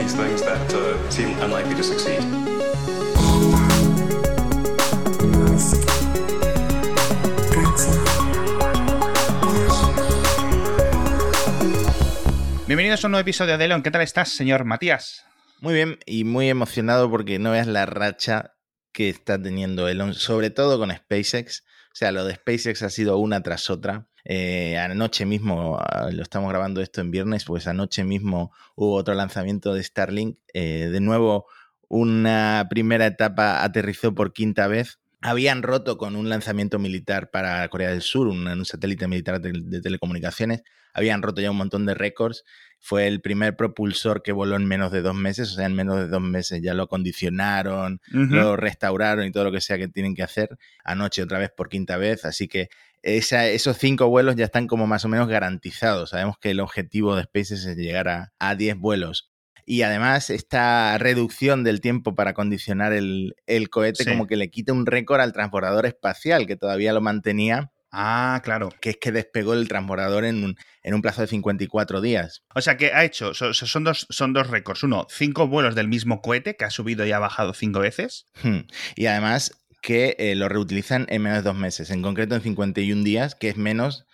these things that uh, seem unlikely to succeed. Bienvenidos a un nuevo episodio de Elon. ¿Qué tal estás, señor Matías? Muy bien y muy emocionado porque no veas la racha que está teniendo Elon, sobre todo con SpaceX. O sea, lo de SpaceX ha sido una tras otra. Eh, anoche mismo, ah, lo estamos grabando esto en viernes, pues anoche mismo hubo otro lanzamiento de Starlink. Eh, de nuevo, una primera etapa aterrizó por quinta vez. Habían roto con un lanzamiento militar para Corea del Sur, un, un satélite militar de, de telecomunicaciones. Habían roto ya un montón de récords. Fue el primer propulsor que voló en menos de dos meses, o sea, en menos de dos meses ya lo acondicionaron, lo restauraron y todo lo que sea que tienen que hacer. Anoche otra vez por quinta vez, así que esa- esos cinco vuelos ya están como más o menos garantizados. Sabemos que el objetivo de SpaceX es llegar a, a 10 vuelos. Y además, esta reducción del tiempo para acondicionar el, el cohete, Sí. como que le quita un récord al transbordador espacial, que todavía lo mantenía, Ah, claro. que es que despegó el transbordador en un, en un plazo de 54 días. O sea que ha hecho, so- so- son dos, son dos récords. Uno, cinco vuelos del mismo cohete que ha subido y ha bajado cinco veces. Hmm. Y además que eh, lo reutilizan en menos de dos meses, en concreto en 51 días, que es menos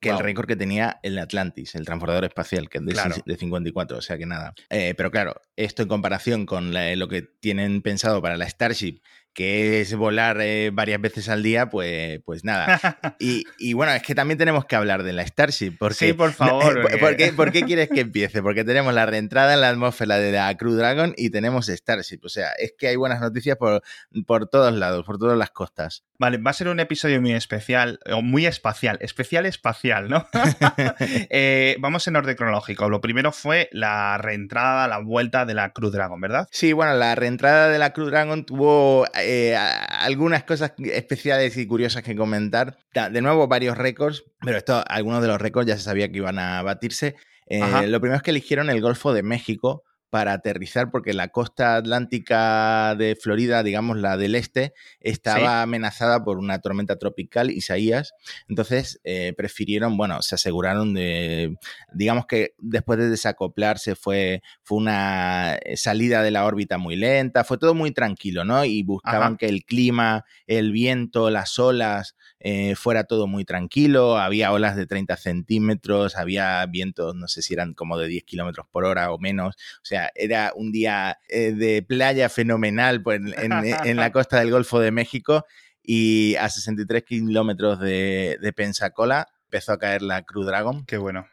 que Wow. el récord que tenía el Atlantis, el transbordador espacial, que es de, Claro. de 54, o sea que nada. Eh, pero claro, esto en comparación con la- lo que tienen pensado para la Starship, que es volar eh, varias veces al día, pues, pues nada. Y, y bueno, es que también tenemos que hablar de la Starship, porque... Sí, por favor, No, eh, porque- ¿por, qué, por qué quieres que empiece? Porque tenemos la reentrada en la atmósfera de la Crew Dragon y tenemos Starship. O sea, es que hay buenas noticias por, por todos lados, por todas las costas. Vale, va a ser un episodio muy especial, o muy espacial, especial espacial, ¿no? Eh, vamos en orden cronológico. Lo primero fue la reentrada, la vuelta de la Cruz Dragon, ¿verdad? Sí, bueno, la reentrada de la Crew Dragon tuvo eh, algunas cosas especiales y curiosas que comentar. De nuevo, varios récords, pero esto, algunos de los récords ya se sabía que iban a batirse. Eh, lo primero es que eligieron el Golfo de México para aterrizar porque la costa atlántica de Florida, digamos la del este, estaba amenazada por una tormenta tropical, Isaías. Entonces eh, prefirieron, bueno, se aseguraron de, digamos que después de desacoplarse fue, fue una eh, salida de la órbita muy lenta, fue todo muy tranquilo, ¿no? Y buscaban Ajá. que el clima, el viento, las olas, eh, fuera todo muy tranquilo, había olas de 30 centímetros, había vientos, no sé si eran como de 10 kilómetros por hora o menos, o sea, era un día eh, de playa fenomenal pues, en, en- en la costa del Golfo de México y a 63 kilómetros de, de Pensacola empezó a caer la Crew Dragon. Qué bueno.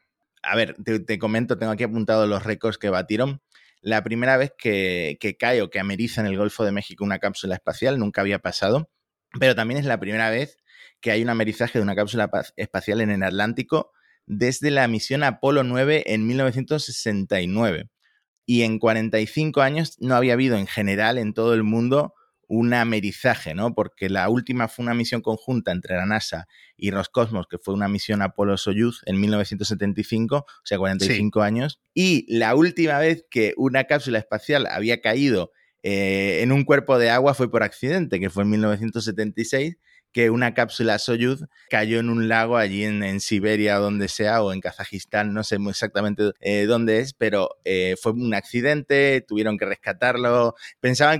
A ver, te, te comento, tengo aquí apuntados los récords que batieron. La primera vez que, que cae o que ameriza en el Golfo de México una cápsula espacial nunca había pasado, pero también es la primera vez que hay un amerizaje de una cápsula pa- espacial en el Atlántico desde la misión Apolo 9 en 1969. Y en 45 años no había habido en general en todo el mundo un amerizaje, ¿no? Porque la última fue una misión conjunta entre la NASA y Roscosmos, que fue una misión Apolo-Soyuz en 1975, o sea, 45 años. Y la última vez que una cápsula espacial había caído eh, en un cuerpo de agua fue por accidente, que fue en 1976, que una cápsula Soyuz cayó en un lago allí en, en Siberia o donde sea, o en Kazajistán, no sé muy exactamente eh, dónde es, pero eh, fue un accidente, tuvieron que rescatarlo. Pensaban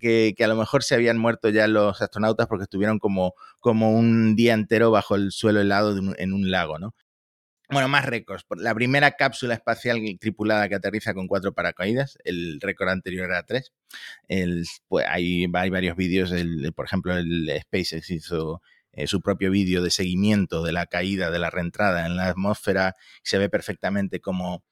que- que a lo mejor se habían muerto ya los astronautas porque estuvieron como, como un día entero bajo el suelo helado de un- en un lago, ¿no? Bueno, más récords. La primera cápsula espacial tripulada que aterriza con cuatro paracaídas, el récord anterior era tres. Pues, hay, hay varios vídeos, por ejemplo, el SpaceX hizo eh, su propio vídeo de seguimiento de la caída, de la reentrada en la atmósfera. Se ve perfectamente como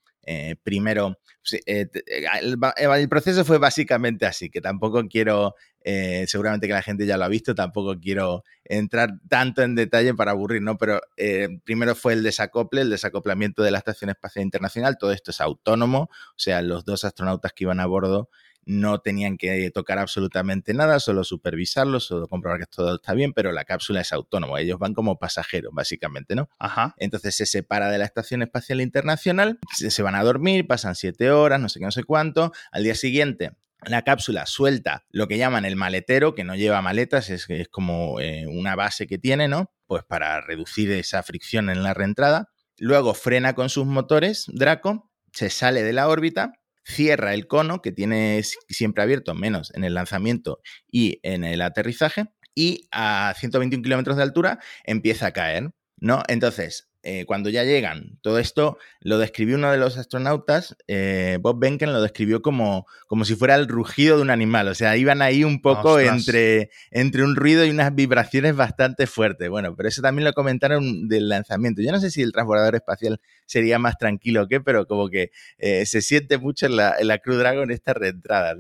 primero, el proceso fue básicamente así, que tampoco quiero, eh, seguramente que la gente ya lo ha visto, tampoco quiero entrar tanto en detalle para aburrir, ¿no? Pero eh, primero fue el desacople, el desacoplamiento de la Estación Espacial Internacional, todo esto es autónomo, o sea, los dos astronautas que iban a bordo no tenían que tocar absolutamente nada, solo supervisarlo, solo comprobar que todo está bien, pero la cápsula es autónoma, ellos van como pasajeros, básicamente, ¿no? Ajá. Entonces se separa de la Estación Espacial Internacional, se, van a dormir, pasan siete horas, no sé qué, no sé cuánto. Al día siguiente, la cápsula suelta lo que llaman el maletero, que no lleva maletas, es, es como eh, una base que tiene, ¿no? Pues para reducir esa fricción en la reentrada. Luego frena con sus motores, Draco, se sale de la órbita, cierra el cono que tiene siempre abierto, menos en el lanzamiento y en el aterrizaje, y a 121 kilómetros de altura empieza a caer, ¿no? Entonces, eh, cuando ya llegan, todo esto lo describió uno de los astronautas, eh, Bob Benken lo describió como, como si fuera el rugido de un animal, o sea, iban ahí un poco entre, entre un ruido y unas vibraciones bastante fuertes. Bueno, pero eso también lo comentaron del lanzamiento. Yo no sé si el transbordador espacial sería más tranquilo o qué, pero como que eh, se siente mucho en la, en la Crew Dragon esta reentrada.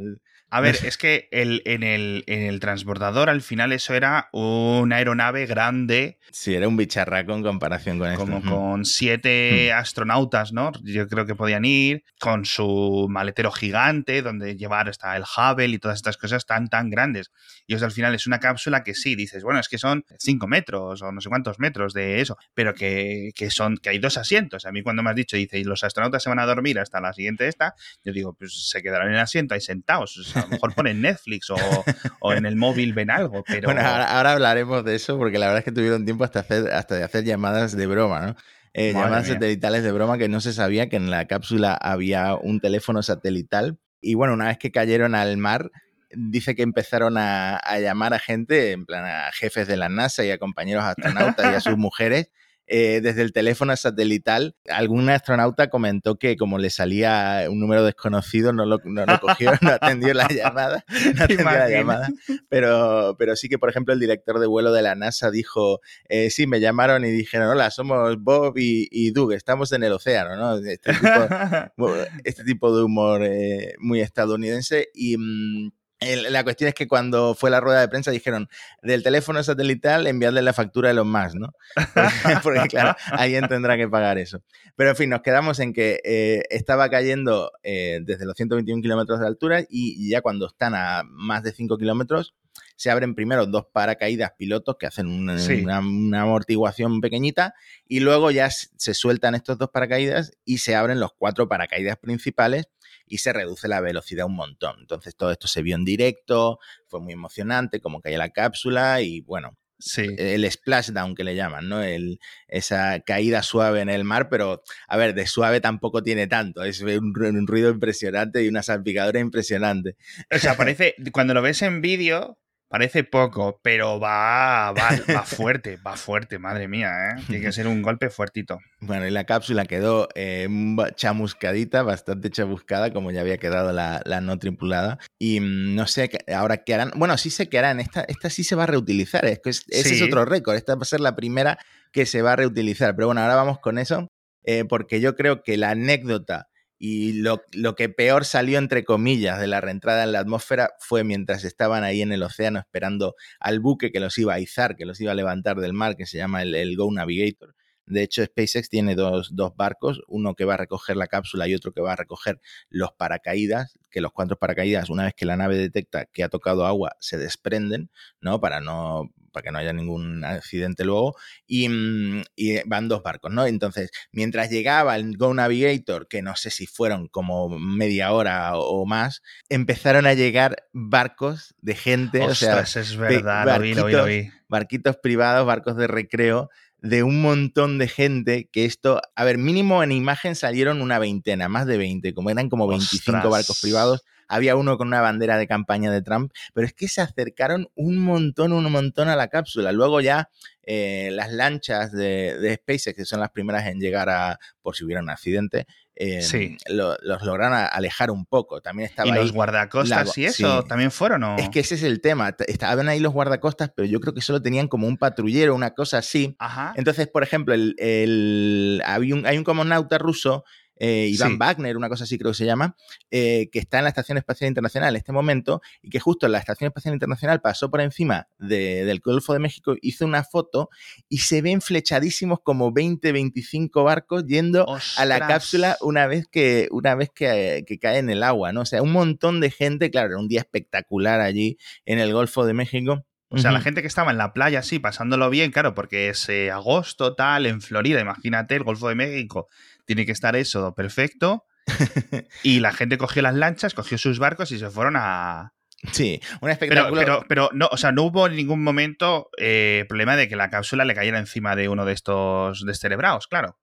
A ver, es que el, en, el, en, el, transbordador al final eso era una aeronave grande. Sí, era un bicharraco en comparación con Como con siete astronautas, ¿no? Yo creo que podían ir con su maletero gigante donde llevar hasta el Hubble y todas estas cosas tan, tan grandes. Y eso al final es una cápsula que sí, dices, bueno, es que son cinco metros o no sé cuántos metros de eso, pero que, que son, que hay dos asientos. A mí cuando me has dicho, dice, y los astronautas se van a dormir hasta la siguiente esta, yo digo, pues se quedarán en el asiento ahí sentados a lo mejor ponen Netflix o, en el móvil ven algo, pero... Bueno, ahora, hablaremos de eso porque la verdad es que tuvieron tiempo hasta, hacer, hasta de hacer llamadas de broma, ¿no? Eh, llamadas satelitales de broma que no se sabía que en la cápsula había un teléfono satelital. Y bueno, una vez que cayeron al mar, dice que empezaron a, a, llamar a gente, en plan a jefes de la NASA y a compañeros astronautas y a sus mujeres, eh, desde el teléfono satelital. Algún astronauta comentó que como le salía un número desconocido, no lo, no lo cogió, no atendió la llamada. No atendió la llamada. Pero, pero sí que, por ejemplo, el director de vuelo de la NASA dijo, eh, sí, me llamaron y dijeron, hola, somos Bob y, Doug, estamos en el océano, ¿no? Este tipo, este tipo de humor eh, muy estadounidense. Y... La cuestión es que cuando fue la rueda de prensa dijeron del teléfono satelital enviarle la factura de los más, ¿no? Porque, claro, alguien tendrá que pagar eso. Pero en fin, nos quedamos en que eh, estaba cayendo eh, desde los 121 kilómetros de altura y ya cuando están a más de 5 kilómetros se abren primero dos paracaídas pilotos que hacen una, una, amortiguación pequeñita y luego ya se sueltan estos dos paracaídas y se abren los cuatro paracaídas principales y se reduce la velocidad un montón. Entonces todo esto se vio en directo, fue muy emocionante, como caía la cápsula y bueno, Sí. El splashdown que le llaman, ¿no? El, esa caída suave en el mar, pero a ver, de suave tampoco tiene tanto. Es un, un ruido impresionante y una salpicadora impresionante. O sea, parece, cuando lo ves en vídeo, Parece poco, pero va, va, va fuerte, va fuerte, madre mía, ¿eh? Tiene que ser un golpe fuertito. Bueno, y la cápsula quedó eh, chamuscadita, bastante chamuscada, como ya había quedado la, no tripulada. Y mm, no sé ahora qué harán. Bueno, sí sé qué harán. Esta, esta sí se va a reutilizar. Es que ese es otro récord. Esta va a ser la primera que se va a reutilizar. Pero bueno, ahora vamos con eso, eh, porque yo creo que la anécdota y lo, que peor salió, entre comillas, de la reentrada en la atmósfera fue mientras estaban ahí en el océano esperando al buque que los iba a izar, que los iba a levantar del mar, que se llama el, Go Navigator. De hecho, SpaceX tiene dos, dos, barcos, uno que va a recoger la cápsula y otro que va a recoger los paracaídas, que los cuatro paracaídas, una vez que la nave detecta que ha tocado agua, se desprenden, ¿no? Para no para que no haya ningún accidente luego, mm, y, van dos barcos, ¿no? Entonces, mientras llegaba el Go Navigator, que no sé si fueron como media hora o más, empezaron a llegar barcos de gente, o sea, es verdad, barquitos, barquitos privados, barcos de recreo, de un montón de gente que esto, a ver, mínimo en imagen salieron una veintena, más de 20, como eran como 25 barcos privados había uno con una bandera de campaña de Trump, pero es que se acercaron un montón, un montón a la cápsula. Luego ya eh, las lanchas de, de, SpaceX, que son las primeras en llegar a, por si hubiera un accidente, eh, los lograron alejar un poco. También estaba ¿Y los guardacostas y eso también fueron o? Es que ese es el tema. Estaban ahí los guardacostas, pero yo creo que solo tenían como un patrullero, una cosa así. Entonces, por ejemplo, el, el, hay, un, hay un comonauta ruso eh, Iván Wagner, una cosa así creo que se llama, eh, que está en la Estación Espacial Internacional en este momento y que justo en la Estación Espacial Internacional pasó por encima del Golfo de México, hizo una foto y se ven flechadísimos como 20, 25 barcos yendo a la cápsula una vez que, una vez que, cae en el agua, ¿no? O sea, un montón de gente, claro, era un día espectacular allí en el Golfo de México. O sea, la gente que estaba en la playa así, pasándolo bien, claro, porque es eh, agosto tal, en Florida, imagínate, el Golfo de México, tiene que estar eso perfecto. y la gente cogió las lanchas, cogió sus barcos y se fueron a. Sí, un espectáculo. Pero, pero, no, o sea, no hubo en ningún momento eh, problema de que la cápsula le cayera encima de uno de estos descerebrados, claro.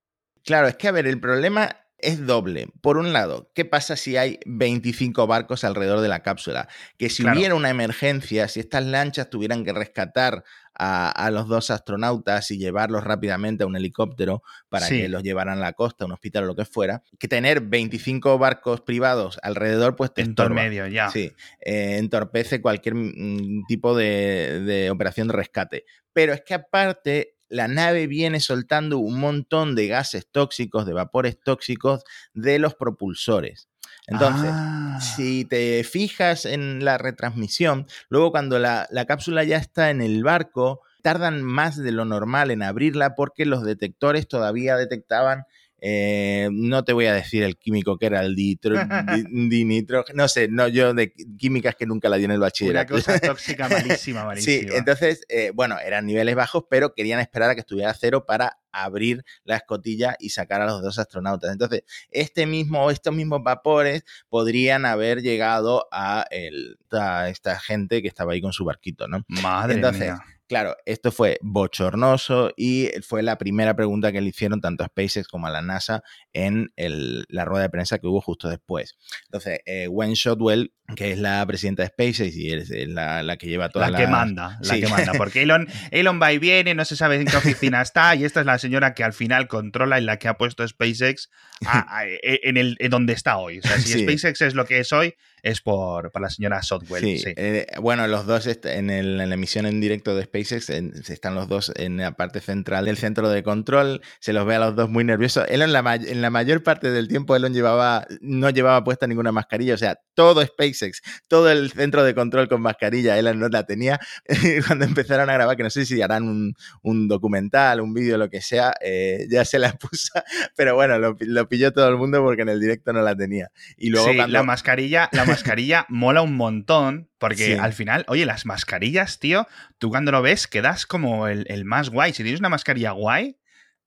Claro, es que a ver, el problema es doble. Por un lado, ¿qué pasa si hay 25 barcos alrededor de la cápsula? Que si Claro. hubiera una emergencia, si estas lanchas tuvieran que rescatar a, a los dos astronautas y llevarlos rápidamente a un helicóptero para Sí. que los llevaran a la costa, a un hospital o lo que fuera, que tener 25 barcos privados alrededor, pues te En todo estorba. medio, ya. Sí, eh, entorpece cualquier mm, tipo de, de operación de rescate. Pero es que aparte, la nave viene soltando un montón de gases tóxicos, de vapores tóxicos de los propulsores. Entonces, Ah. si te fijas en la retransmisión, luego cuando la, la cápsula ya está en el barco, tardan más de lo normal en abrirla porque los detectores todavía detectaban, eh, no te voy a decir el químico que era el ditro, di- dinitrógeno, no sé, no, yo de químicas que nunca la di en el Una bachillerato. cosa tóxica malísima, malísima. Sí, entonces, eh, bueno, eran niveles bajos, pero querían esperar a que estuviera a cero para abrir la escotilla y sacar a los dos astronautas. Entonces, este mismo, estos mismos vapores podrían haber llegado a, el- a esta gente que estaba ahí con su barquito, ¿no? Madre Entonces, mía. Claro, esto fue bochornoso y fue la primera pregunta que le hicieron tanto a SpaceX como a la NASA en el- la rueda de prensa que hubo justo después. Entonces, eh, Gwen Shotwell, que es la presidenta de SpaceX y es es la, la que lleva toda La la... que manda, la Sí. que manda. Porque Elon, Elon va y viene, no se sabe en qué oficina está, y esta es la señora que al final controla y la que ha puesto SpaceX a- a- en, el, en donde está hoy. O sea, si Sí. SpaceX es lo que es hoy, es por, por la señora Shotwell. Sí, Sí. eh, bueno, los dos en, el- en la emisión en directo de SpaceX en- están los dos en la parte central del centro de control. Se los ve a los dos muy nerviosos. Elon, la, en la mayor parte del tiempo, Elon llevaba, no llevaba puesta ninguna mascarilla. O sea, todo SpaceX, todo el centro de control con mascarilla, Elon no la tenía. Cuando empezaron a grabar, que no sé si harán un, un documental, un vídeo, lo que sea, eh, ya se la puso. Pero bueno, lo, lo pilló todo el mundo porque en el directo no la tenía. Y luego Sí, cuando- la mascarilla, la mascarilla mola un montón. Porque Sí. al final, oye, las mascarillas, tío, tú cuando lo ves quedas como el, el más guay. Si tienes una mascarilla guay,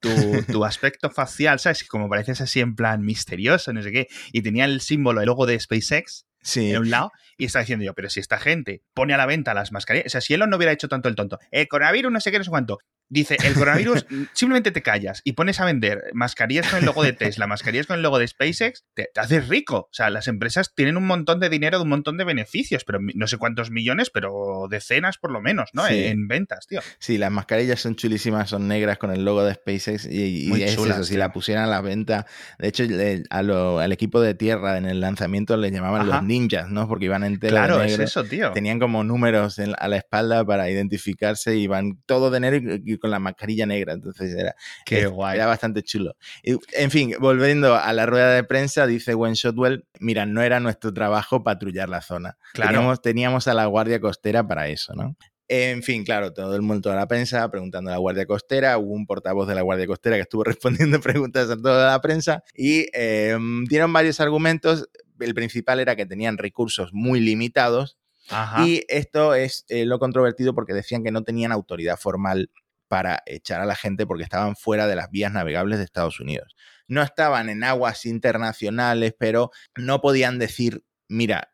tu, tu aspecto facial, ¿sabes? Como pareces así en plan misterioso, no sé qué. Y tenía el símbolo, el logo de SpaceX Sí. en un lado y está diciendo yo, pero si esta gente pone a la venta las mascarillas, o sea, si Elon no hubiera hecho tanto el tonto, el coronavirus no sé qué, no sé cuánto, dice, el coronavirus simplemente te callas y pones a vender mascarillas con el logo de Tesla, mascarillas con el logo de SpaceX, te, te haces rico. O sea, las empresas tienen un montón de dinero, un montón de beneficios, pero no sé cuántos millones, pero decenas por lo menos, ¿no? Sí. En ventas, tío. Sí, las mascarillas son chulísimas, son negras con el logo de SpaceX y, y Muy es chulas, eso, si la pusieran a la venta, de hecho le- a lo- al equipo de tierra en el lanzamiento le llamaban Ajá. los ninjas, ¿no? Porque iban de Claro, es eso, tío. Tenían como números en- a la espalda para identificarse y iban todo de negro y, y con la mascarilla negra, entonces era, Qué es- guay. Era bastante chulo. Y, en fin, volviendo a la rueda de prensa, dice Gwen Shotwell, mira, no era nuestro trabajo patrullar la zona. Claro. Teníamos, teníamos a la Guardia Costera para eso, ¿no? En fin, claro, todo el mundo, toda la prensa preguntando a la Guardia Costera. Hubo un portavoz de la Guardia Costera que estuvo respondiendo preguntas a toda la prensa y eh, dieron varios argumentos. El principal era que tenían recursos muy limitados Ajá. y esto es eh, lo controvertido porque decían que no tenían autoridad formal para echar a la gente porque estaban fuera de las vías navegables de Estados Unidos. No estaban en aguas internacionales, pero no podían decir, mira,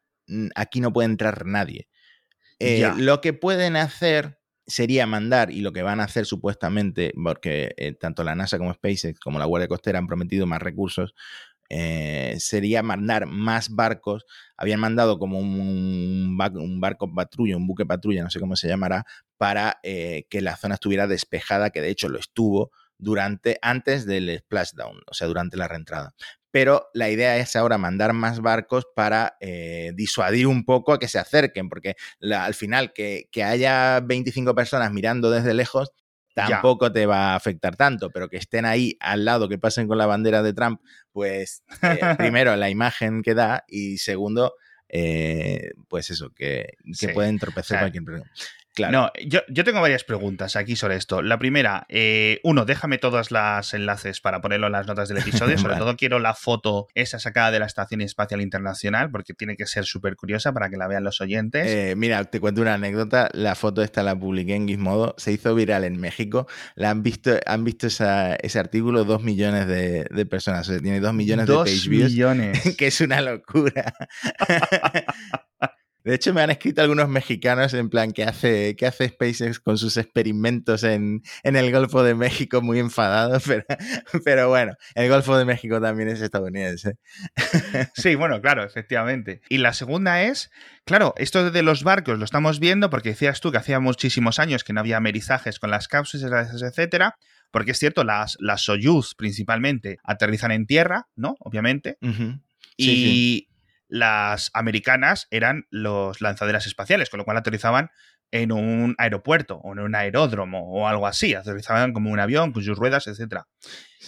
aquí no puede entrar nadie. Eh. Lo que pueden hacer sería mandar, y lo que van a hacer supuestamente, porque eh, tanto la NASA como SpaceX como la Guardia Costera han prometido más recursos, eh, sería mandar más barcos. Habían mandado como un, ba- un barco patrulla, un buque patrulla, no sé cómo se llamará, para eh, que la zona estuviera despejada, que de hecho lo estuvo durante, antes del splashdown, o sea, durante la reentrada. Pero la idea es ahora mandar más barcos para eh, disuadir un poco a que se acerquen, porque al final que haya 25 personas mirando desde lejos Ya. tampoco te va a afectar tanto, pero que estén ahí al lado, que pasen con la bandera de Trump, pues eh, primero la imagen que da y segundo, eh, pues eso, que, que Sí. puede entorpecer O sea, cualquier. Claro. No, yo, yo tengo varias preguntas aquí sobre esto. La primera, eh, uno, déjame todos los enlaces para ponerlo en las notas del episodio. Sobre Vale. todo quiero la foto esa sacada de la Estación Espacial Internacional, porque tiene que ser súper curiosa para que la vean los oyentes. Eh, mira, te cuento una anécdota. La foto esta la publiqué en Gizmodo. Se hizo viral en México. La han visto, han visto esa- ese artículo dos millones de, de personas. O sea, tiene dos millones Dos de page views. millones. que es una locura. De hecho, me han escrito algunos mexicanos en plan que hace, que hace SpaceX con sus experimentos en, el Golfo de México muy enfadados, pero, pero, bueno, el Golfo de México también es estadounidense. Sí, bueno, claro, efectivamente. Y la segunda es, claro, esto de los barcos lo estamos viendo porque decías tú que hacía muchísimos años que no había amerizajes con las cápsulas, etcétera. Porque es cierto, las, las Soyuz principalmente aterrizan en tierra, ¿no? Obviamente. y, las americanas eran los lanzaderas espaciales, con lo cual aterrizaban en un aeropuerto o en un aeródromo o algo así. Aterrizaban como un avión con sus ruedas, etc.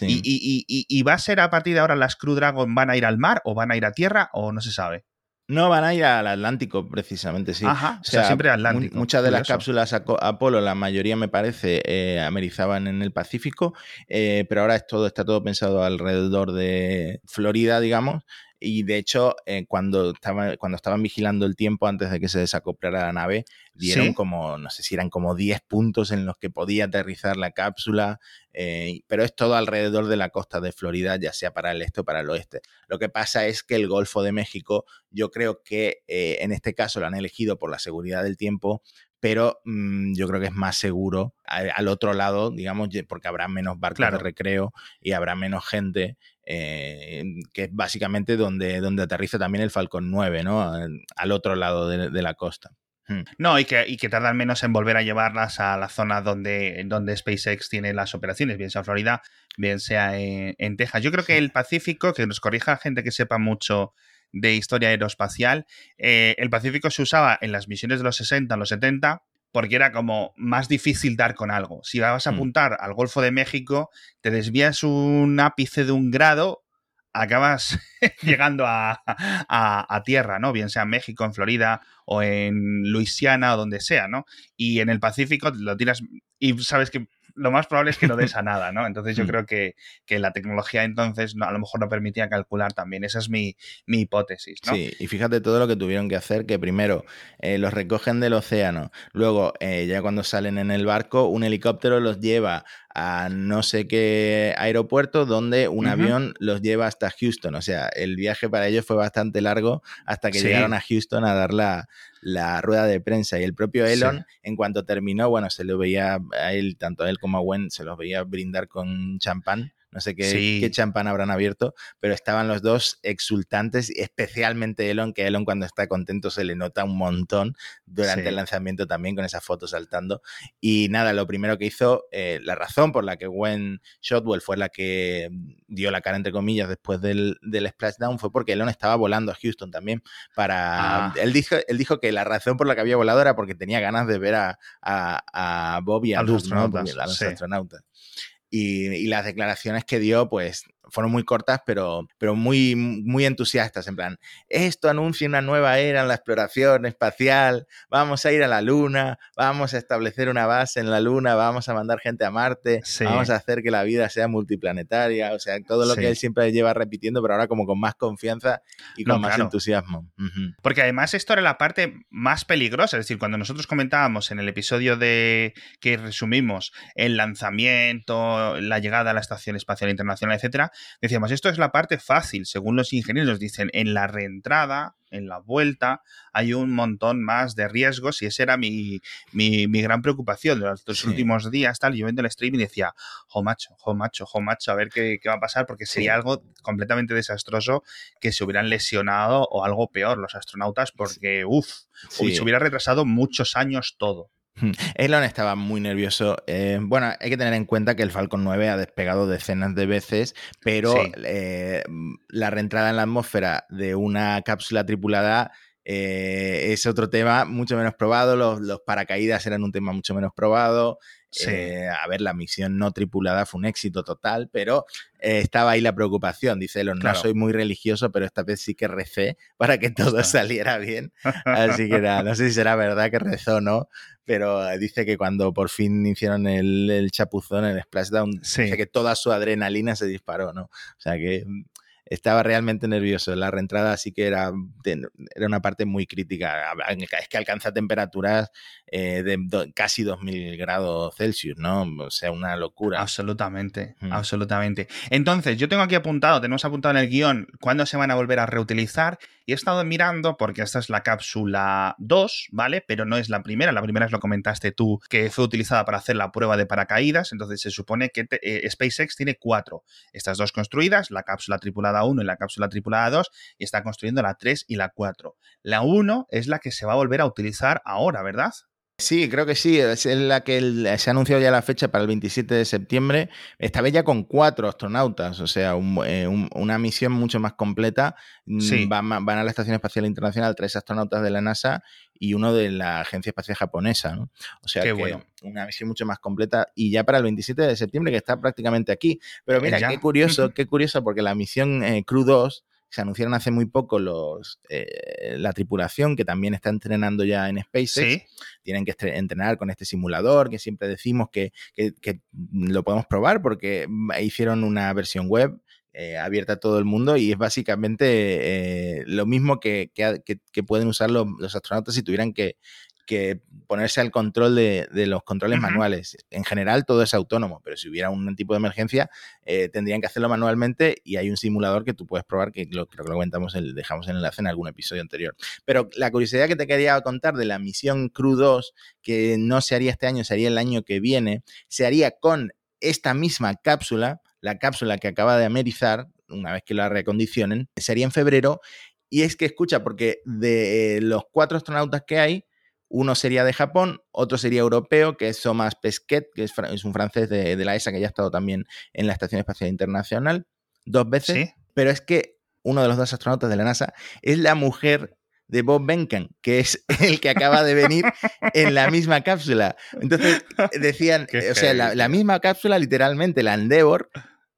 Y, va a ser a partir de ahora las Crew Dragon van a ir al mar o van a ir a tierra o no se sabe? No, van a ir al Atlántico, precisamente, sí. Ajá, o sea, siempre Atlántico. Muchas de las cápsulas Apolo, la mayoría me parece, eh, amerizaban en el Pacífico, eh, pero ahora es todo, está todo pensado alrededor de Florida, digamos, y de hecho, eh, cuando, estaba, cuando estaban vigilando el tiempo antes de que se desacoplara la nave, dieron como, no sé si eran como 10 puntos en los que podía aterrizar la cápsula, eh, pero es todo alrededor de la costa de Florida, ya sea para el este o para el oeste. Lo que pasa es que el Golfo de México, yo creo que eh, en este caso lo han elegido por la seguridad del tiempo, pero mm, yo creo que es más seguro al, otro lado, digamos, porque habrá menos barcos de recreo y habrá menos gente eh, que es básicamente donde, donde aterriza también el Falcon 9, ¿no? Al, otro lado de, la costa. Hmm. No, y que, y que, tardan menos en volver a llevarlas a la zona donde, donde SpaceX tiene las operaciones, bien sea en Florida, bien sea en, Texas. Yo creo que el Pacífico, que nos corrija gente que sepa mucho de historia aeroespacial, eh, el Pacífico se usaba en las misiones de los 60, en los 70, porque era como más difícil dar con algo. Si vas a hmm. apuntar al Golfo de México, te desvías un ápice de un grado, acabas llegando a, a, tierra, ¿no? Bien sea en México, en Florida o en Luisiana o donde sea, ¿no? Y en el Pacífico lo tiras y sabes que lo más probable es que no des a nada, ¿no? Entonces yo mm. creo que, la tecnología entonces a lo mejor no permitía calcular también. Esa es mi, hipótesis, ¿no? Sí, y fíjate todo lo que tuvieron que hacer, que primero eh, los recogen del océano, luego eh, ya cuando salen en el barco, un helicóptero los lleva a no sé qué aeropuerto donde un avión los lleva hasta Houston. O sea, el viaje para ellos fue bastante largo hasta que llegaron a Houston a dar la, la rueda de prensa. Y el propio Elon, en cuanto terminó, bueno, se lo veía a él, tanto a él como a Gwen, se los veía brindar con champán no sé qué, champán habrán abierto, pero estaban los dos exultantes, especialmente Elon, que Elon cuando está contento se le nota un montón durante el lanzamiento también con esa foto saltando. Y nada, lo primero que hizo, eh, la razón por la que Gwen Shotwell fue la que dio la cara, entre comillas, después del, del splashdown fue porque Elon estaba volando a Houston también para... Ah. Él, dijo, él dijo que la razón por la que había volado era porque tenía ganas de ver a, a, Bob y a, los astronautas y, las declaraciones que dio, pues fueron muy cortas, pero, pero muy, muy entusiastas, en plan, esto anuncia una nueva era en la exploración espacial, vamos a ir a la Luna, vamos a establecer una base en la Luna, vamos a mandar gente a Marte, vamos a hacer que la vida sea multiplanetaria, o sea, todo lo que él siempre lleva repitiendo, pero ahora como con más confianza y con más entusiasmo. Porque además esto era la parte más peligrosa, es decir, cuando nosotros comentábamos en el episodio de que resumimos el lanzamiento, la llegada a la Estación Espacial Internacional, etcétera, decíamos, esto es la parte fácil, según los ingenieros dicen, en la reentrada, en la vuelta, hay un montón más de riesgos y esa era mi, mi, gran preocupación de los últimos días, tal, yo viendo el stream y decía, jo macho, jo macho, jo macho, a ver qué, va a pasar, porque sería algo completamente desastroso que se hubieran lesionado o algo peor los astronautas, porque, uff, se hubiera retrasado muchos años todo. Elon estaba muy nervioso. Eh, bueno, hay que tener en cuenta que el Falcon 9 ha despegado decenas de veces, pero eh, la reentrada en la atmósfera de una cápsula tripulada eh, es otro tema mucho menos probado. Los, paracaídas eran un tema mucho menos probado. A ver, la misión no tripulada fue un éxito total, pero estaba ahí la preocupación. Dice Elon, no soy muy religioso, pero esta vez sí que recé para que todo saliera bien. Así que nada, no sé si será verdad que rezó o no, pero dice que cuando por fin hicieron el, chapuzón, el splashdown, dice que toda su adrenalina se disparó, ¿no? O sea que mm, estaba realmente nervioso. La reentrada sí que era, era una parte muy crítica. Es que alcanza temperaturas eh, de casi 2000 grados Celsius, ¿no? O sea, una locura. Absolutamente, mm. absolutamente. Entonces, yo tengo aquí apuntado, tenemos apuntado en el guion cuándo se van a volver a reutilizar Y he estado mirando porque esta es la cápsula 2, ¿vale? Pero no es la primera, la primera es lo comentaste tú, que fue utilizada para hacer la prueba de paracaídas, entonces se supone que eh, SpaceX tiene cuatro, estas dos construidas, la cápsula tripulada 1 y la cápsula tripulada 2, y está construyendo la 3 y la 4. La 1 es la que se va a volver a utilizar ahora, ¿verdad? Sí, creo que sí. Es la que se ha anunciado ya la fecha para el 27 de septiembre. Esta vez ya con cuatro astronautas, o sea, eh, una misión mucho más completa. Mm, van, a la Estación Espacial Internacional tres astronautas de la NASA y uno de la Agencia Espacial Japonesa, ¿no? O sea, que bueno. una misión mucho más completa y ya para el 27 de septiembre que está prácticamente aquí. Pero mira, qué curioso, qué curioso porque la misión eh, Crew 2 se anunciaron hace muy poco los, eh, la tripulación que también está entrenando ya en SpaceX. Tienen que entrenar con este simulador que siempre decimos que, lo podemos probar porque hicieron una versión web eh, abierta a todo el mundo y es básicamente eh, lo mismo que, pueden usar los, astronautas si tuvieran que, que ponerse al control de, los controles manuales. En general todo es autónomo, pero si hubiera un tipo de emergencia eh, tendrían que hacerlo manualmente y hay un simulador que tú puedes probar, que lo, creo que lo comentamos, el, dejamos el enlace en algún episodio anterior. Pero la curiosidad que te quería contar de la misión Crew 2, que no se haría este año, se haría el año que viene, se haría con esta misma cápsula, la cápsula que acaba de amerizar, una vez que la recondicionen, sería en febrero. Y es que escucha, porque de los cuatro astronautas que hay, uno sería de Japón, otro sería europeo, que es Thomas Pesquet, que es, un francés de, la ESA que ya ha estado también en la Estación Espacial Internacional dos veces. Pero es que uno de los dos astronautas de la NASA es la mujer de Bob Behnken, que es el que acaba de venir en la misma cápsula. Entonces decían, o sea, la, misma cápsula, literalmente, la Endeavour,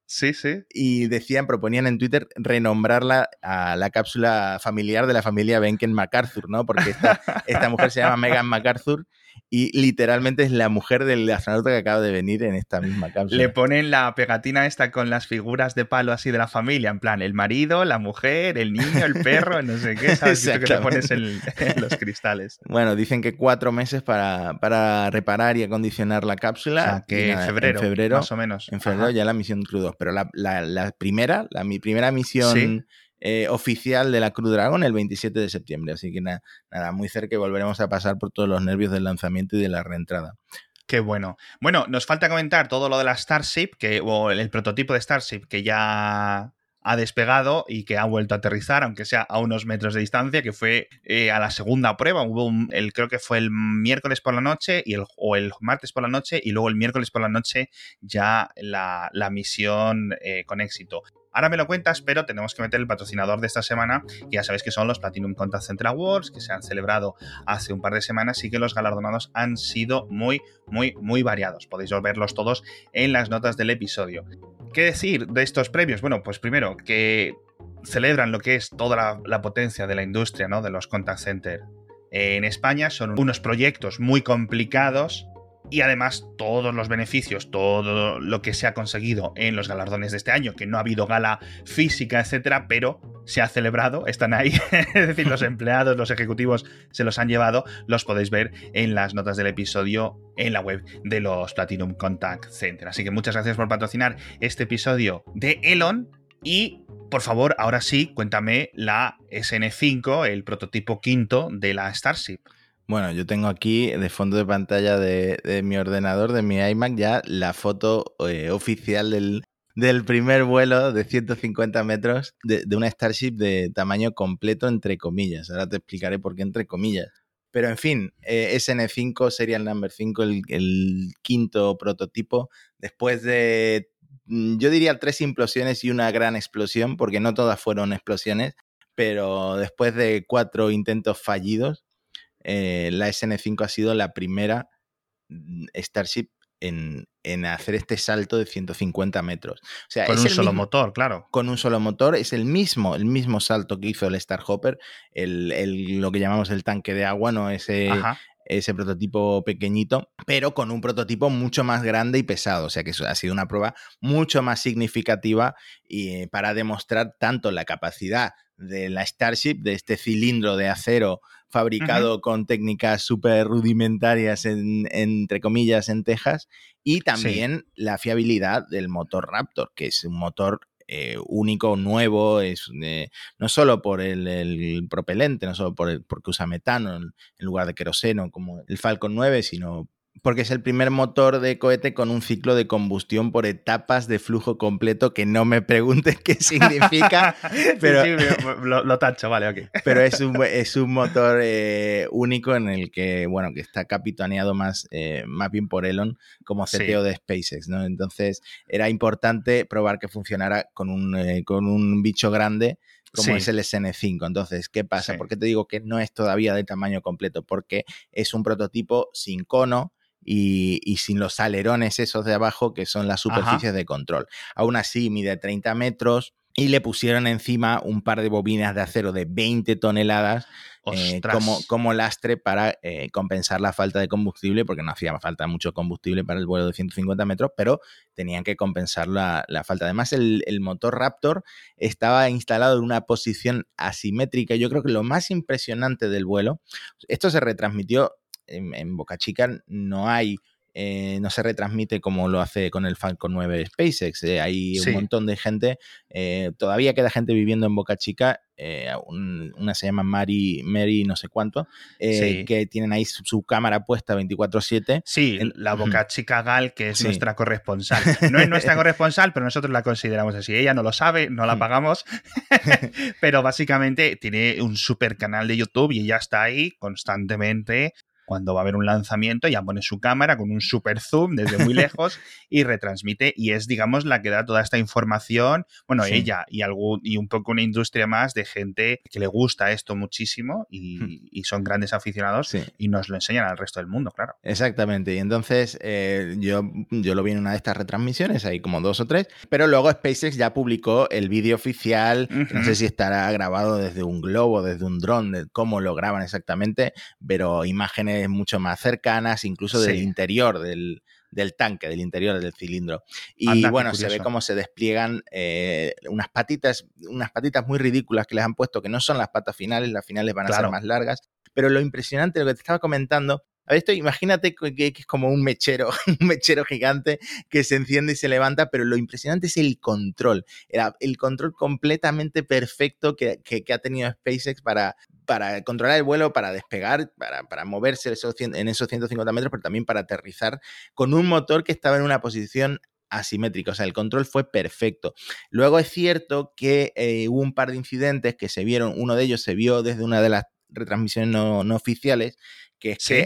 Sí, sí. Y decían, proponían en Twitter renombrarla a la cápsula familiar de la familia Benken MacArthur, ¿no? Porque esta, esta mujer se llama Megan MacArthur y literalmente es la mujer del astronauta que acaba de venir en esta misma cápsula. Le ponen la pegatina esta con las figuras de palo así de la familia, en plan, el marido, la mujer, el niño, el perro, no sé qué, ¿sabes? que te pones en, los cristales. Bueno, dicen que cuatro meses para, para reparar y acondicionar la cápsula. O sea, que en, febrero, en febrero, más o menos. En febrero ya la misión crudo. Pero la, la, primera, la, mi primera misión... Eh, oficial de la Cruz Dragon el 27 de septiembre. Así que nada, muy cerca y volveremos a pasar por todos los nervios del lanzamiento y de la reentrada. Qué bueno. Bueno, nos falta comentar todo lo de la Starship, que, o el, prototipo de Starship que ya ha despegado y que ha vuelto a aterrizar, aunque sea a unos metros de distancia, que fue eh, a la segunda prueba. Hubo el, creo que fue el miércoles por la noche y el, o el martes por la noche y luego el miércoles por la noche ya la, misión eh, con éxito. Ahora me lo cuentas, pero tenemos que meter el patrocinador de esta semana, que ya sabéis que son los Platinum Contact Center Awards, que se han celebrado hace un par de semanas y que los galardonados han sido muy, muy, muy variados. Podéis verlos todos en las notas del episodio. ¿Qué decir de estos premios? Bueno, pues primero que celebran lo que es toda la, potencia de la industria, ¿no? De los contact center en España. Son unos proyectos muy complicados y además todos los beneficios, todo lo que se ha conseguido en los galardones de este año, que no ha habido gala física, etcétera, pero se ha celebrado, están ahí, es decir, los empleados, los ejecutivos se los han llevado, los podéis ver en las notas del episodio en la web de los Platinum Contact Center. Así que muchas gracias por patrocinar este episodio de Elon y por favor, ahora sí, cuéntame la SN5, el prototipo quinto de la Starship. Bueno, yo tengo aquí de fondo de pantalla de, mi ordenador, de mi iMac, ya la foto eh, oficial del, primer vuelo de 150 metros de, una Starship de tamaño completo, entre comillas. Ahora te explicaré por qué entre comillas. Pero en fin, eh, SN5, Serial Number 5, el, el quinto prototipo, después de, mm, yo diría, tres implosiones y una gran explosión, porque no todas fueron explosiones, pero después de cuatro intentos fallidos, eh, la SN5 ha sido la primera mm, Starship en, hacer este salto de 150 metros. O sea, con un solo motor, claro. Con un solo motor, es el mismo, el mismo salto que hizo el Starhopper, el, lo que llamamos el tanque de agua, ¿no? Ese, ese prototipo pequeñito, pero con un prototipo mucho más grande y pesado. O sea que ha sido una prueba mucho más significativa y eh, para demostrar tanto la capacidad de la Starship, de este cilindro de acero fabricado con técnicas súper rudimentarias, entre comillas, en Texas, y también la fiabilidad del motor Raptor, que es un motor eh, único, nuevo, es eh, no solo por el, propelente, no solo por el, porque usa metano en, lugar de queroseno como el Falcon 9, sino porque es el primer motor de cohete con un ciclo de combustión por etapas de flujo completo que no me preguntes qué significa. pero, lo, tacho, vale, ok. Pero es un, es un motor eh, único en el que, bueno, que está capitaneado más, eh, más bien por Elon como CTO de SpaceX, ¿no? Entonces era importante probar que funcionara con un, eh, con un bicho grande como es el SN5. Entonces, ¿qué pasa? ¿Por qué te digo que no es todavía de tamaño completo? Porque es un prototipo sin cono, y, sin los alerones esos de abajo que son las superficies de control. Aún así, mide 30 metros y le pusieron encima un par de bobinas de acero de 20 toneladas eh, como, como, lastre para eh, compensar la falta de combustible, porque no hacía falta mucho combustible para el vuelo de 150 metros, pero tenían que compensar la, falta. Además, el, el, motor Raptor estaba instalado en una posición asimétrica. Yo creo que lo más impresionante del vuelo, esto se retransmitió en, Boca Chica no hay eh, no se retransmite como lo hace con el Falcon 9 SpaceX. Eh, hay un montón de gente, eh, todavía queda gente viviendo en Boca Chica, una se llama Mary, Mary no sé cuánto, que tienen ahí su, cámara puesta 24/7. Sí, la Boca Chica Gal, que es nuestra corresponsal. No es nuestra corresponsal, pero nosotros la consideramos así. Ella no lo sabe, no la mm. pagamos, pero básicamente tiene un super canal de YouTube y ella está ahí constantemente cuando va a haber un lanzamiento, ya pone su cámara con un super zoom desde muy lejos y retransmite y es, digamos, la que da toda esta información, bueno, ella y, algún, y un poco una industria más de gente que le gusta esto muchísimo y, hmm. son grandes aficionados y nos lo enseñan al resto del mundo, claro. Exactamente, y entonces eh, yo, yo lo vi en una de estas retransmisiones, hay como dos o tres, pero luego SpaceX ya publicó el vídeo oficial, no sé si estará grabado desde un globo, desde un dron, de cómo lo graban exactamente, pero imágenes mucho más cercanas, incluso del interior del, tanque, del interior del cilindro. Y bueno, se ve cómo se despliegan eh, unas patitas, unas patitas muy ridículas que les han puesto, que no son las patas finales, las finales van a ser más largas. Pero lo impresionante, lo que te estaba comentando, a esto imagínate que, es como un mechero, un mechero gigante que se enciende y se levanta, pero lo impresionante es el control, el, control completamente perfecto que, ha tenido SpaceX para, para controlar el vuelo, para despegar, para, moverse en esos 150 metros, pero también para aterrizar con un motor que estaba en una posición asimétrica, o sea, el control fue perfecto. Luego es cierto que eh, hubo un par de incidentes que se vieron, uno de ellos se vio desde una de las retransmisiones no, no oficiales, que es que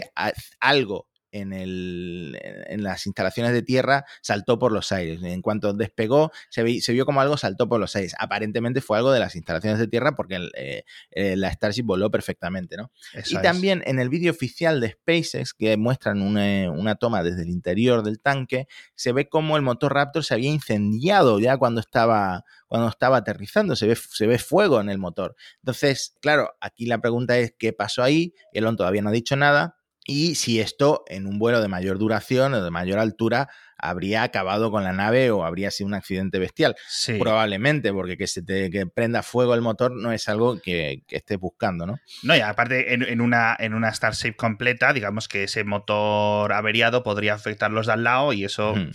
algo en, el, en, las instalaciones de tierra saltó por los aires. En cuanto despegó, se, se, vio como algo saltó por los aires. Aparentemente fue algo de las instalaciones de tierra porque eh, eh, la Starship voló perfectamente, ¿no? y también en el vídeo oficial de SpaceX, que muestran una, una, toma desde el interior del tanque, se ve como el motor Raptor se había incendiado ya cuando estaba, cuando estaba aterrizando, se ve, se ve fuego en el motor. Entonces, claro, aquí la pregunta es qué pasó ahí. Elon todavía no ha dicho nada y si esto en un vuelo de mayor duración o de mayor altura habría acabado con la nave o habría sido un accidente bestial. Probablemente, porque que se te prenda fuego el motor no es algo que, estés buscando, ¿no? No, y aparte en, una, en una Starship completa, digamos que ese motor averiado podría afectar los de al lado y eso... Mm.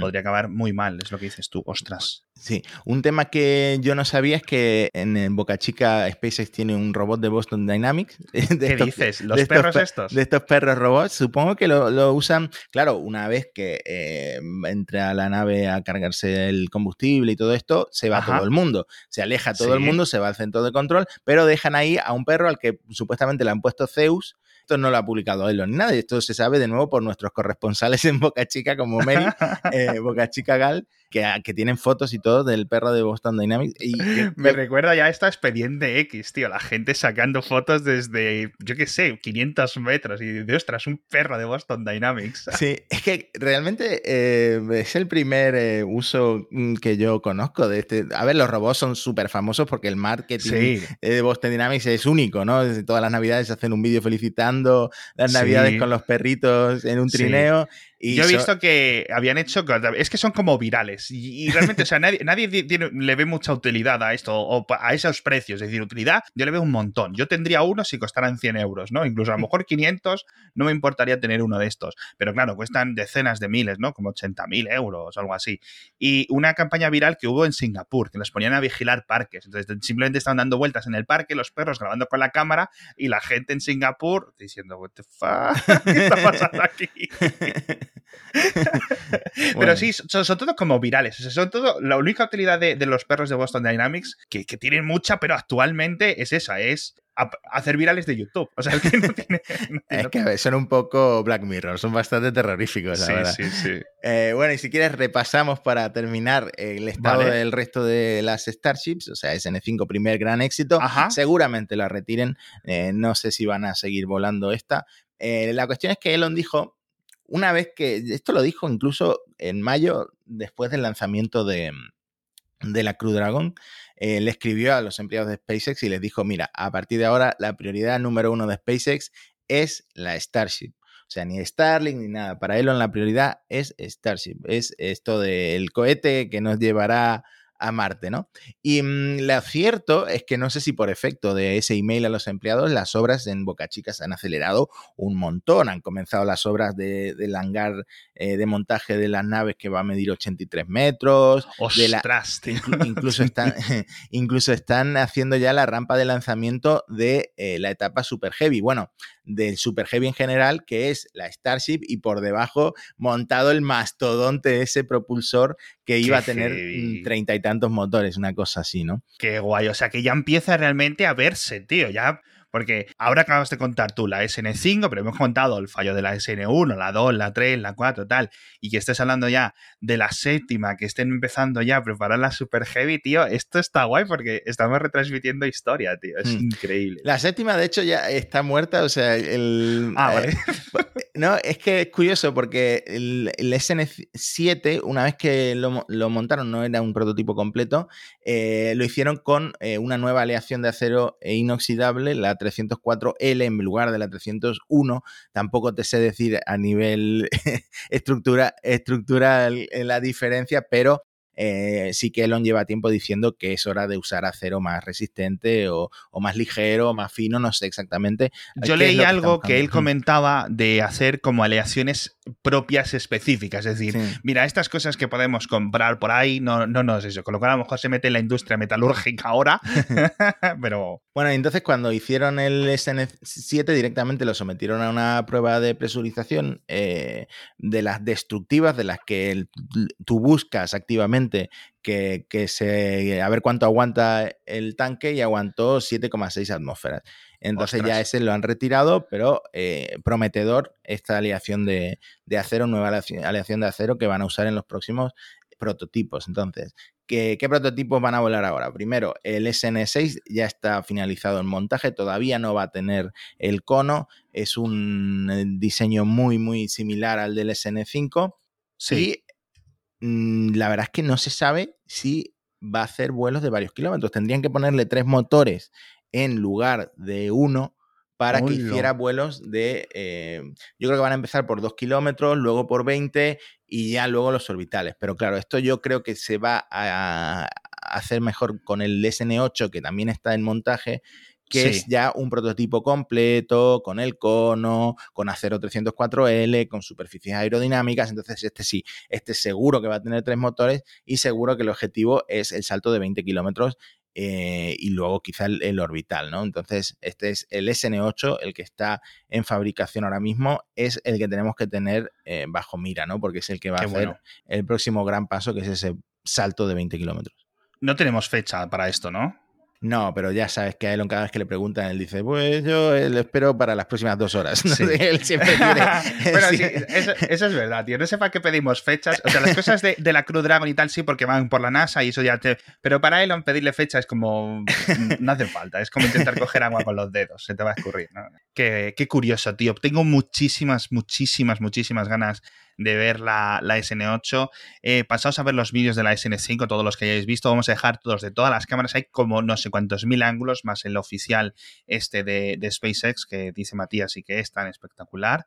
Podría acabar muy mal, es lo que dices tú, ostras. Sí, un tema que yo no sabía es que en Boca Chica SpaceX tiene un robot de Boston Dynamics. ¿Qué dices? ¿Los perros estos? De estos perros robots. Supongo que lo, usan, claro, una vez que eh, entra a la nave a cargarse el combustible y todo esto, se va todo el mundo. Se aleja todo el mundo, se va al centro de control, pero dejan ahí a un perro al que supuestamente le han puesto Zeus esto no lo ha publicado Elon ni nada, esto se sabe de nuevo por nuestros corresponsales en Boca Chica como Mary, eh, Boca Chica Gal, Ah, que, tienen fotos y todo del perro de Boston Dynamics. Y me recuerda ya esta expediente X, tío. La gente sacando fotos desde, yo qué sé, 500 metros y de ostras, un perro de Boston Dynamics. Sí, es que realmente eh, es el primer eh, uso mm, que yo conozco de este. A ver, los robots son súper famosos porque el marketing de Boston Dynamics es único, ¿no? Todas las navidades hacen un vídeo felicitando las navidades con los perritos en un trineo. Y Yo he so- visto que habían hecho. Es que son como virales. Y, y realmente, o sea, nadie, nadie tiene- le ve mucha utilidad a esto o a esos precios. Es decir, utilidad, yo le veo un montón. Yo tendría uno si costaran 100 euros, ¿no? Incluso a lo mejor 500 no me importaría tener uno de estos. Pero claro, cuestan decenas de miles, ¿no? Como 80.000 euros o algo así. Y una campaña viral que hubo en Singapur, que los ponían a vigilar parques. Entonces, simplemente estaban dando vueltas en el parque, los perros grabando con la cámara y la gente en Singapur diciendo, ¿What the fuck? ¿Qué está pasando aquí? Pero sí, son, son todos como virales. O sea, son todo. La única utilidad de, de los perros de Boston Dynamics, que, que tienen mucha, pero actualmente es esa, es a- hacer virales de YouTube. O sea, el que no tiene. no tiene- Es que a ver, son un poco Black Mirror, son bastante terroríficos, la sí, verdad. sí, sí. Eh, bueno, y si quieres repasamos para terminar el estado Vale. del resto de las Starships, o sea, SN5 primer gran éxito, Ajá. seguramente la retiren, eh, no sé si van a seguir volando esta. Eh, la cuestión es que Elon dijo, una vez que, esto lo dijo incluso en mayo, después del lanzamiento de, de la Crew Dragon, eh, le escribió a los empleados de SpaceX y les dijo, mira, a partir de ahora la prioridad número uno de SpaceX es la Starship. O sea, ni Starlink ni nada. Para Elon la prioridad es Starship. Es esto del cohete que nos llevará a Marte, ¿no? Y mm, lo cierto es que no sé si por efecto de ese email a los empleados, las obras en Boca Chica se han acelerado un montón. Han comenzado las obras de- del hangar eh, de montaje de las naves que va a medir 83 metros. de la- Ostras, tío. Inclu- incluso, están, incluso están haciendo ya la rampa de lanzamiento de eh, la etapa Super Heavy. Bueno, del Super Heavy en general, que es la Starship, y por debajo montado el mastodonte, ese propulsor que iba a tener mm, treinta y tantos motores, una cosa así, ¿no? Qué guay. O sea, que ya empieza realmente a verse, tío. Ya. Porque ahora acabas de contar tú la SN5, pero hemos contado el fallo de la SN1, la 2, la 3, la 4, tal. Y que estés hablando ya de la séptima, que estén empezando ya a preparar la Super Heavy, tío. Esto está guay porque estamos retransmitiendo historia, tío. Es Hmm. increíble. La séptima, de hecho, ya está muerta, o sea, el... Ah, eh, vale. No, es que es curioso porque el, el SN7, una vez que lo montaron, no era un prototipo completo, eh, lo hicieron con eh, una nueva aleación de acero e inoxidable, la 304L en lugar de la 301. Tampoco te sé decir a nivel estructura, estructural eh, la diferencia, pero eh, sí que Elon lleva tiempo diciendo que es hora de usar acero más resistente o, o más ligero, más fino, no sé exactamente. Yo leí que algo que él comentaba de hacer como aleaciones propias específicas. Es decir, Sí. mira, estas cosas que podemos comprar por ahí, no, no, no es eso. Con lo cual a lo mejor se mete en la industria metalúrgica ahora, pero Bueno, entonces cuando hicieron el SN7 directamente lo sometieron a una prueba de presurización eh, de las destructivas, de las que el- tú buscas activamente que, que se, a ver cuánto aguanta el tanque y aguantó 7,6 atmósferas. Entonces ya ese lo han retirado, pero eh, prometedor esta aleación de, de acero, nueva aleación, de acero que van a usar en los próximos prototipos. Entonces, ¿Qué, qué prototipos van a volar ahora? Primero, el SN6 ya está finalizado el montaje, todavía no va a tener el cono, es un eh, diseño muy, muy similar al del SN5 sí. y mm, la verdad es que no se sabe si va a hacer vuelos de varios kilómetros. Tendrían que ponerle tres motores en lugar de uno para que hiciera vuelos de, eh, yo creo que van a empezar por 2 kilómetros, luego por 20 y ya luego los orbitales. Pero claro, esto yo creo que se va a, a hacer mejor con el SN8, que también está en montaje, que Sí. es ya un prototipo completo, con el cono, con acero 304L, con superficies aerodinámicas. Entonces, este sí, este seguro que va a tener tres motores y seguro que el objetivo es el salto de 20 kilómetros eh, y luego quizá el, el orbital, ¿no? Entonces, este es el SN8, el que está en fabricación ahora mismo, es el que tenemos que tener eh, bajo mira, ¿no? Porque es el que va Qué a hacer bueno. el próximo gran paso, que es ese salto de 20 kilómetros. No tenemos fecha para esto, ¿no? No, pero ya sabes que a Elon cada vez que le preguntan, él dice, pues yo lo espero para las próximas dos horas. ¿no? Sí. él siempre quiere... bueno, sí. eso, eso es verdad, tío. No sé para qué pedimos fechas. O sea, las cosas de, de la Crew Dragon y tal, sí, porque van por la NASA y eso ya te. Pero para Elon pedirle fecha es como. No hace falta. Es como intentar coger agua con los dedos. Se te va a escurrir, ¿no? Qué, qué curioso, tío. Tengo muchísimas, muchísimas, muchísimas ganas de ver la, la SN8. Eh, pasaos a ver los vídeos de la SN5, todos los que hayáis visto. Vamos a dejar todos de todas las cámaras. Hay como no sé cuántos mil ángulos, más el oficial este de, de SpaceX, que dice Matías y que es tan espectacular.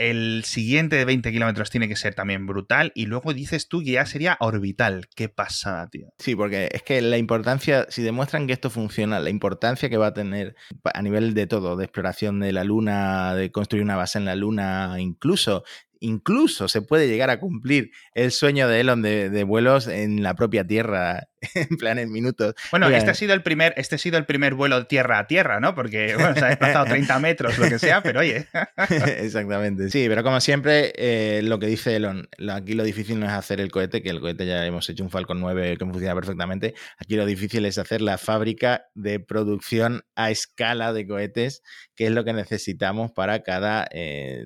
El siguiente de 20 kilómetros tiene que ser también brutal. Y luego dices tú que ya sería orbital. Qué pasada, tío. Sí, porque es que la importancia, si demuestran que esto funciona, la importancia que va a tener a nivel de todo, de exploración de la Luna, de construir una base en la Luna, incluso incluso se puede llegar a cumplir el sueño de Elon de, vuelos en la propia Tierra, en plan en minutos. Bueno, este ha sido el primer, este ha sido el primer vuelo tierra a tierra, ¿no? Porque bueno, se ha desplazado 30 metros, lo que sea, pero oye. Exactamente. Sí, pero como siempre, eh, lo que dice Elon, aquí lo difícil no es hacer el cohete, que el cohete ya hemos hecho un Falcon 9 que funciona perfectamente. Aquí lo difícil es hacer la fábrica de producción a escala de cohetes, que es lo que necesitamos para cada eh,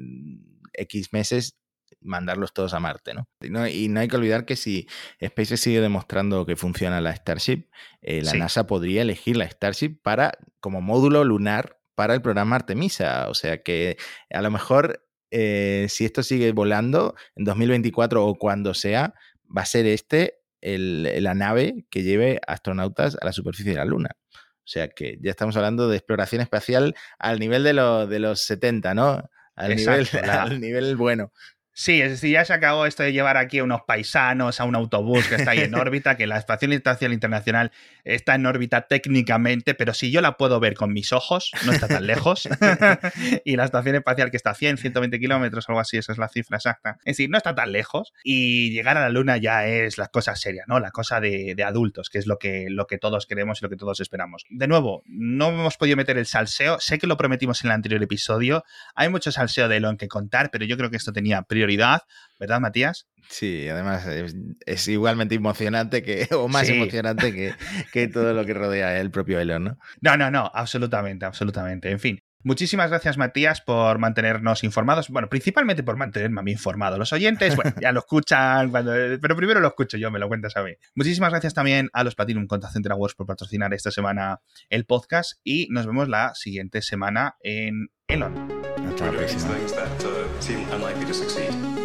X meses mandarlos todos a Marte, ¿no? Y no, hay que olvidar que si SpaceX sigue demostrando que funciona la Starship, eh, la NASA podría elegir la Starship para como módulo lunar para el programa Artemisa. O sea que a lo mejor eh, si esto sigue volando en 2024 o cuando sea, va a ser este la nave que lleve astronautas a la superficie de la Luna. O sea que ya estamos hablando de exploración espacial al nivel de, de los 70, ¿no? Al, nivel, al nivel bueno. Sí, es decir, ya se acabó esto de llevar aquí a unos paisanos a un autobús que está ahí en órbita, que la Estación Espacial Internacional está en órbita técnicamente, pero si yo la puedo ver con mis ojos, no está tan lejos. y la Estación Espacial que está a 100, 120 kilómetros, algo así, esa es la cifra exacta. Es decir, no está tan lejos. Y llegar a la Luna ya es la cosa seria, ¿no? La cosa de, adultos, que es lo que, lo que todos queremos y lo que todos esperamos. De nuevo, no hemos podido meter el salseo. Sé que lo prometimos en el anterior episodio. Hay mucho salseo de Elon que contar, pero yo creo que esto tenía prioridad ¿verdad, Matías? Sí, además es, igualmente emocionante que, o más emocionante que, que, todo lo que rodea el propio Elon, ¿no? No, no, no, absolutamente, absolutamente. En fin. Muchísimas gracias, Matías, por mantenernos informados. Bueno, principalmente por mantenerme a mí informado. Los oyentes, bueno, ya lo escuchan cuando. Pero primero lo escucho yo, me lo cuentas a mí. Muchísimas gracias también a los Platinum Contact Center Awards por patrocinar esta semana el podcast. Y nos vemos la siguiente semana en Elon. Hasta la próxima. seem unlikely to succeed.